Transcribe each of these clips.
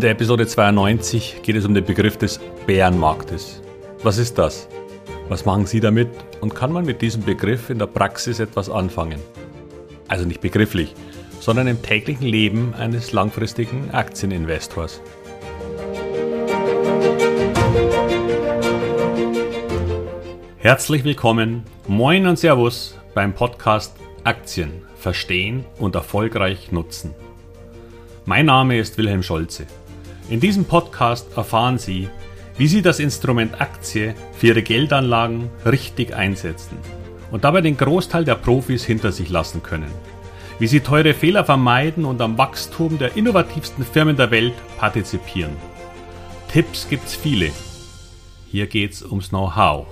In der Episode 92 geht es um den Begriff des Bärenmarktes. Was ist das? Was machen Sie damit und kann man mit diesem Begriff in der Praxis etwas anfangen? Also nicht begrifflich, sondern im täglichen Leben eines langfristigen Aktieninvestors. Herzlich willkommen, moin und Servus beim Podcast Aktien verstehen und erfolgreich nutzen. Mein Name ist Wilhelm Scholze. In diesem Podcast erfahren Sie, wie Sie das Instrument Aktie für Ihre Geldanlagen richtig einsetzen und dabei den Großteil der Profis hinter sich lassen können. Wie Sie teure Fehler vermeiden und am Wachstum der innovativsten Firmen der Welt partizipieren. Tipps gibt's viele. Hier geht's ums Know-how.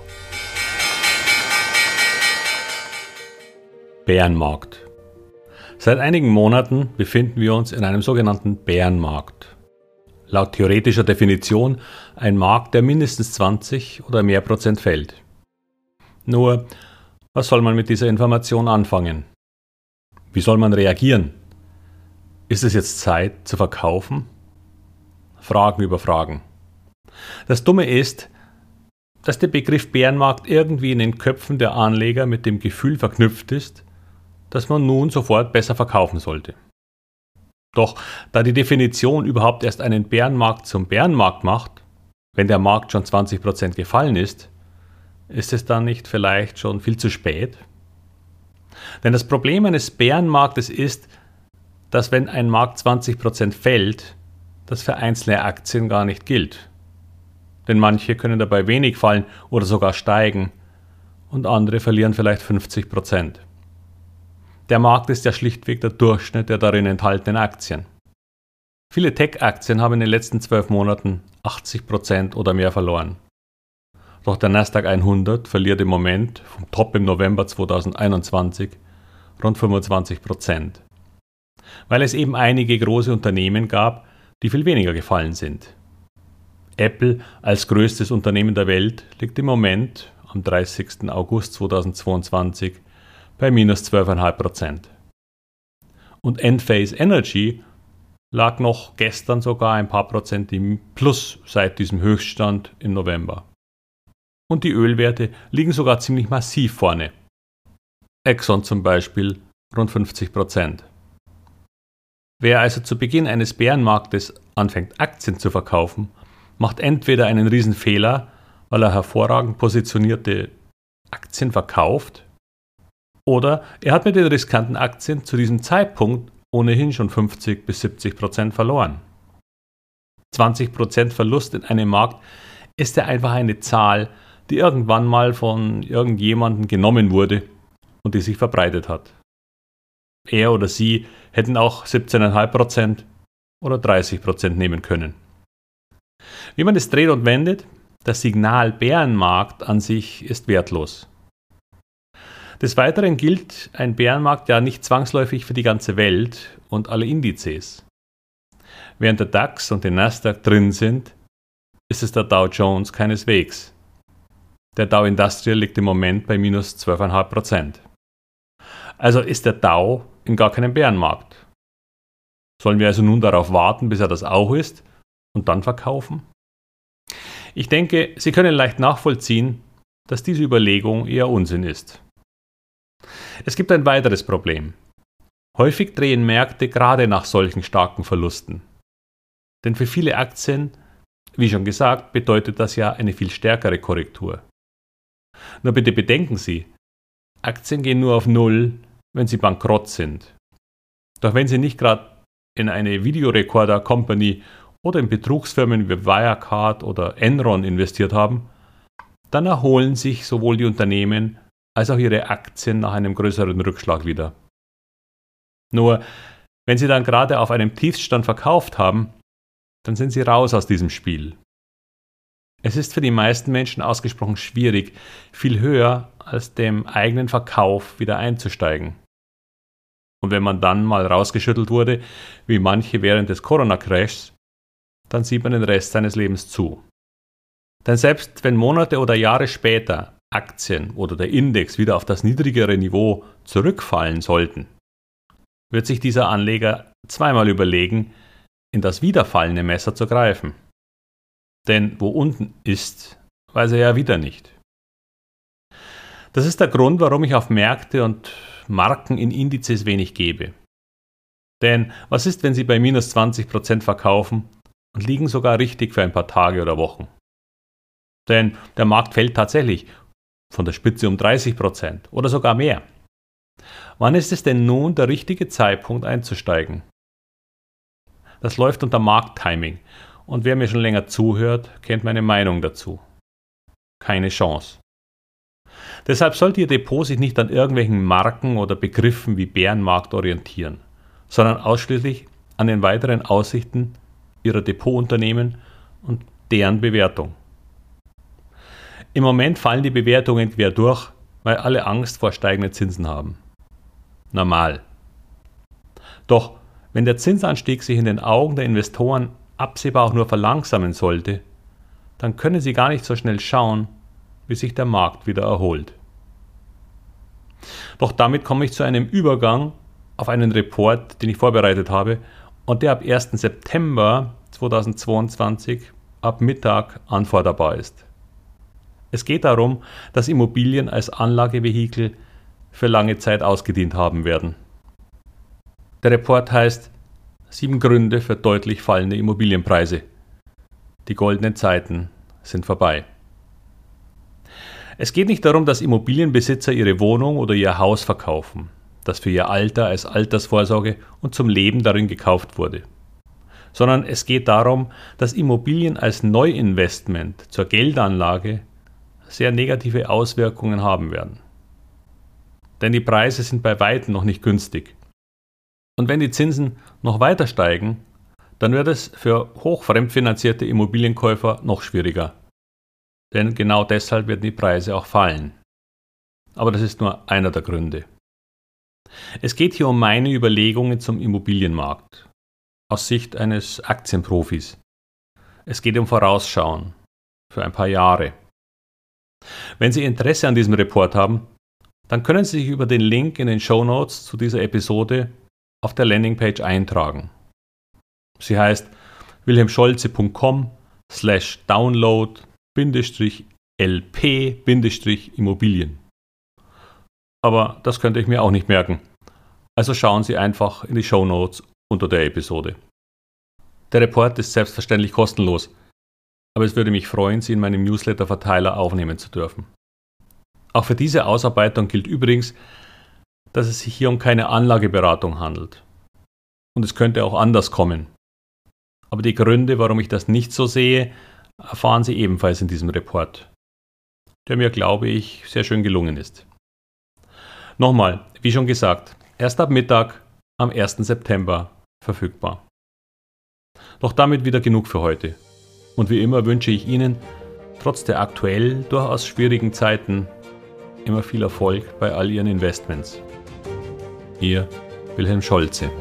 Bärenmarkt. Seit einigen Monaten befinden wir uns in einem sogenannten Bärenmarkt laut theoretischer Definition ein Markt, der mindestens 20 oder mehr Prozent fällt. Nur, was soll man mit dieser Information anfangen? Wie soll man reagieren? Ist es jetzt Zeit zu verkaufen? Fragen über Fragen. Das Dumme ist, dass der Begriff Bärenmarkt irgendwie in den Köpfen der Anleger mit dem Gefühl verknüpft ist, dass man nun sofort besser verkaufen sollte. Doch da die Definition überhaupt erst einen Bärenmarkt zum Bärenmarkt macht, wenn der Markt schon 20% gefallen ist, ist es dann nicht vielleicht schon viel zu spät? Denn das Problem eines Bärenmarktes ist, dass wenn ein Markt 20% fällt, das für einzelne Aktien gar nicht gilt. Denn manche können dabei wenig fallen oder sogar steigen und andere verlieren vielleicht 50 der Markt ist ja schlichtweg der Durchschnitt der darin enthaltenen Aktien. Viele Tech-Aktien haben in den letzten zwölf Monaten 80% oder mehr verloren. Doch der Nasdaq 100 verliert im Moment vom Top im November 2021 rund 25%. Weil es eben einige große Unternehmen gab, die viel weniger gefallen sind. Apple als größtes Unternehmen der Welt liegt im Moment am 30. August 2022 bei minus 12,5 Prozent. Und Enphase Energy lag noch gestern sogar ein paar Prozent im Plus seit diesem Höchststand im November. Und die Ölwerte liegen sogar ziemlich massiv vorne. Exxon zum Beispiel rund 50 Prozent. Wer also zu Beginn eines Bärenmarktes anfängt Aktien zu verkaufen, macht entweder einen Riesenfehler, weil er hervorragend positionierte Aktien verkauft oder er hat mit den riskanten Aktien zu diesem Zeitpunkt ohnehin schon 50 bis 70 Prozent verloren. 20 Prozent Verlust in einem Markt ist ja einfach eine Zahl, die irgendwann mal von irgendjemandem genommen wurde und die sich verbreitet hat. Er oder sie hätten auch 17,5 Prozent oder 30 Prozent nehmen können. Wie man es dreht und wendet, das Signal Bärenmarkt an sich ist wertlos. Des Weiteren gilt ein Bärenmarkt ja nicht zwangsläufig für die ganze Welt und alle Indizes. Während der DAX und der Nasdaq drin sind, ist es der Dow Jones keineswegs. Der Dow Industrial liegt im Moment bei minus 12,5%. Also ist der Dow in gar keinem Bärenmarkt. Sollen wir also nun darauf warten, bis er das auch ist und dann verkaufen? Ich denke, Sie können leicht nachvollziehen, dass diese Überlegung eher Unsinn ist. Es gibt ein weiteres Problem. Häufig drehen Märkte gerade nach solchen starken Verlusten. Denn für viele Aktien, wie schon gesagt, bedeutet das ja eine viel stärkere Korrektur. Nur bitte bedenken Sie, Aktien gehen nur auf Null, wenn sie bankrott sind. Doch wenn Sie nicht gerade in eine Videorekorder-Company oder in Betrugsfirmen wie Wirecard oder Enron investiert haben, dann erholen sich sowohl die Unternehmen als auch ihre Aktien nach einem größeren Rückschlag wieder. Nur, wenn sie dann gerade auf einem Tiefstand verkauft haben, dann sind sie raus aus diesem Spiel. Es ist für die meisten Menschen ausgesprochen schwierig, viel höher als dem eigenen Verkauf wieder einzusteigen. Und wenn man dann mal rausgeschüttelt wurde, wie manche während des Corona-Crashs, dann sieht man den Rest seines Lebens zu. Denn selbst wenn Monate oder Jahre später Aktien oder der Index wieder auf das niedrigere Niveau zurückfallen sollten, wird sich dieser Anleger zweimal überlegen, in das wiederfallende Messer zu greifen. Denn wo unten ist, weiß er ja wieder nicht. Das ist der Grund, warum ich auf Märkte und Marken in Indizes wenig gebe. Denn was ist, wenn Sie bei minus 20% verkaufen und liegen sogar richtig für ein paar Tage oder Wochen? Denn der Markt fällt tatsächlich von der Spitze um 30% oder sogar mehr. Wann ist es denn nun der richtige Zeitpunkt einzusteigen? Das läuft unter Markttiming und wer mir schon länger zuhört, kennt meine Meinung dazu. Keine Chance. Deshalb sollte Ihr Depot sich nicht an irgendwelchen Marken oder Begriffen wie Bärenmarkt orientieren, sondern ausschließlich an den weiteren Aussichten Ihrer Depotunternehmen und deren Bewertung. Im Moment fallen die Bewertungen quer durch, weil alle Angst vor steigenden Zinsen haben. Normal. Doch wenn der Zinsanstieg sich in den Augen der Investoren absehbar auch nur verlangsamen sollte, dann können sie gar nicht so schnell schauen, wie sich der Markt wieder erholt. Doch damit komme ich zu einem Übergang auf einen Report, den ich vorbereitet habe und der ab 1. September 2022 ab Mittag anforderbar ist. Es geht darum, dass Immobilien als Anlagevehikel für lange Zeit ausgedient haben werden. Der Report heißt Sieben Gründe für deutlich fallende Immobilienpreise. Die goldenen Zeiten sind vorbei. Es geht nicht darum, dass Immobilienbesitzer ihre Wohnung oder ihr Haus verkaufen, das für ihr Alter als Altersvorsorge und zum Leben darin gekauft wurde, sondern es geht darum, dass Immobilien als Neuinvestment zur Geldanlage sehr negative Auswirkungen haben werden. Denn die Preise sind bei weitem noch nicht günstig. Und wenn die Zinsen noch weiter steigen, dann wird es für hochfremdfinanzierte Immobilienkäufer noch schwieriger, denn genau deshalb werden die Preise auch fallen. Aber das ist nur einer der Gründe. Es geht hier um meine Überlegungen zum Immobilienmarkt aus Sicht eines Aktienprofis. Es geht um Vorausschauen für ein paar Jahre. Wenn Sie Interesse an diesem Report haben, dann können Sie sich über den Link in den Show Notes zu dieser Episode auf der Landingpage eintragen. Sie heißt wilhelmscholze.com slash download LP-Immobilien. Aber das könnte ich mir auch nicht merken. Also schauen Sie einfach in die Show Notes unter der Episode. Der Report ist selbstverständlich kostenlos, aber es würde mich freuen, Sie in meinem Newsletter-Verteiler aufnehmen zu dürfen. Auch für diese Ausarbeitung gilt übrigens, dass es sich hier um keine Anlageberatung handelt. Und es könnte auch anders kommen. Aber die Gründe, warum ich das nicht so sehe, erfahren Sie ebenfalls in diesem Report, der mir, glaube ich, sehr schön gelungen ist. Nochmal, wie schon gesagt, erst ab Mittag am 1. September verfügbar. Doch damit wieder genug für heute. Und wie immer wünsche ich Ihnen, trotz der aktuell durchaus schwierigen Zeiten, immer viel Erfolg bei all Ihren Investments. Ihr Wilhelm Scholze.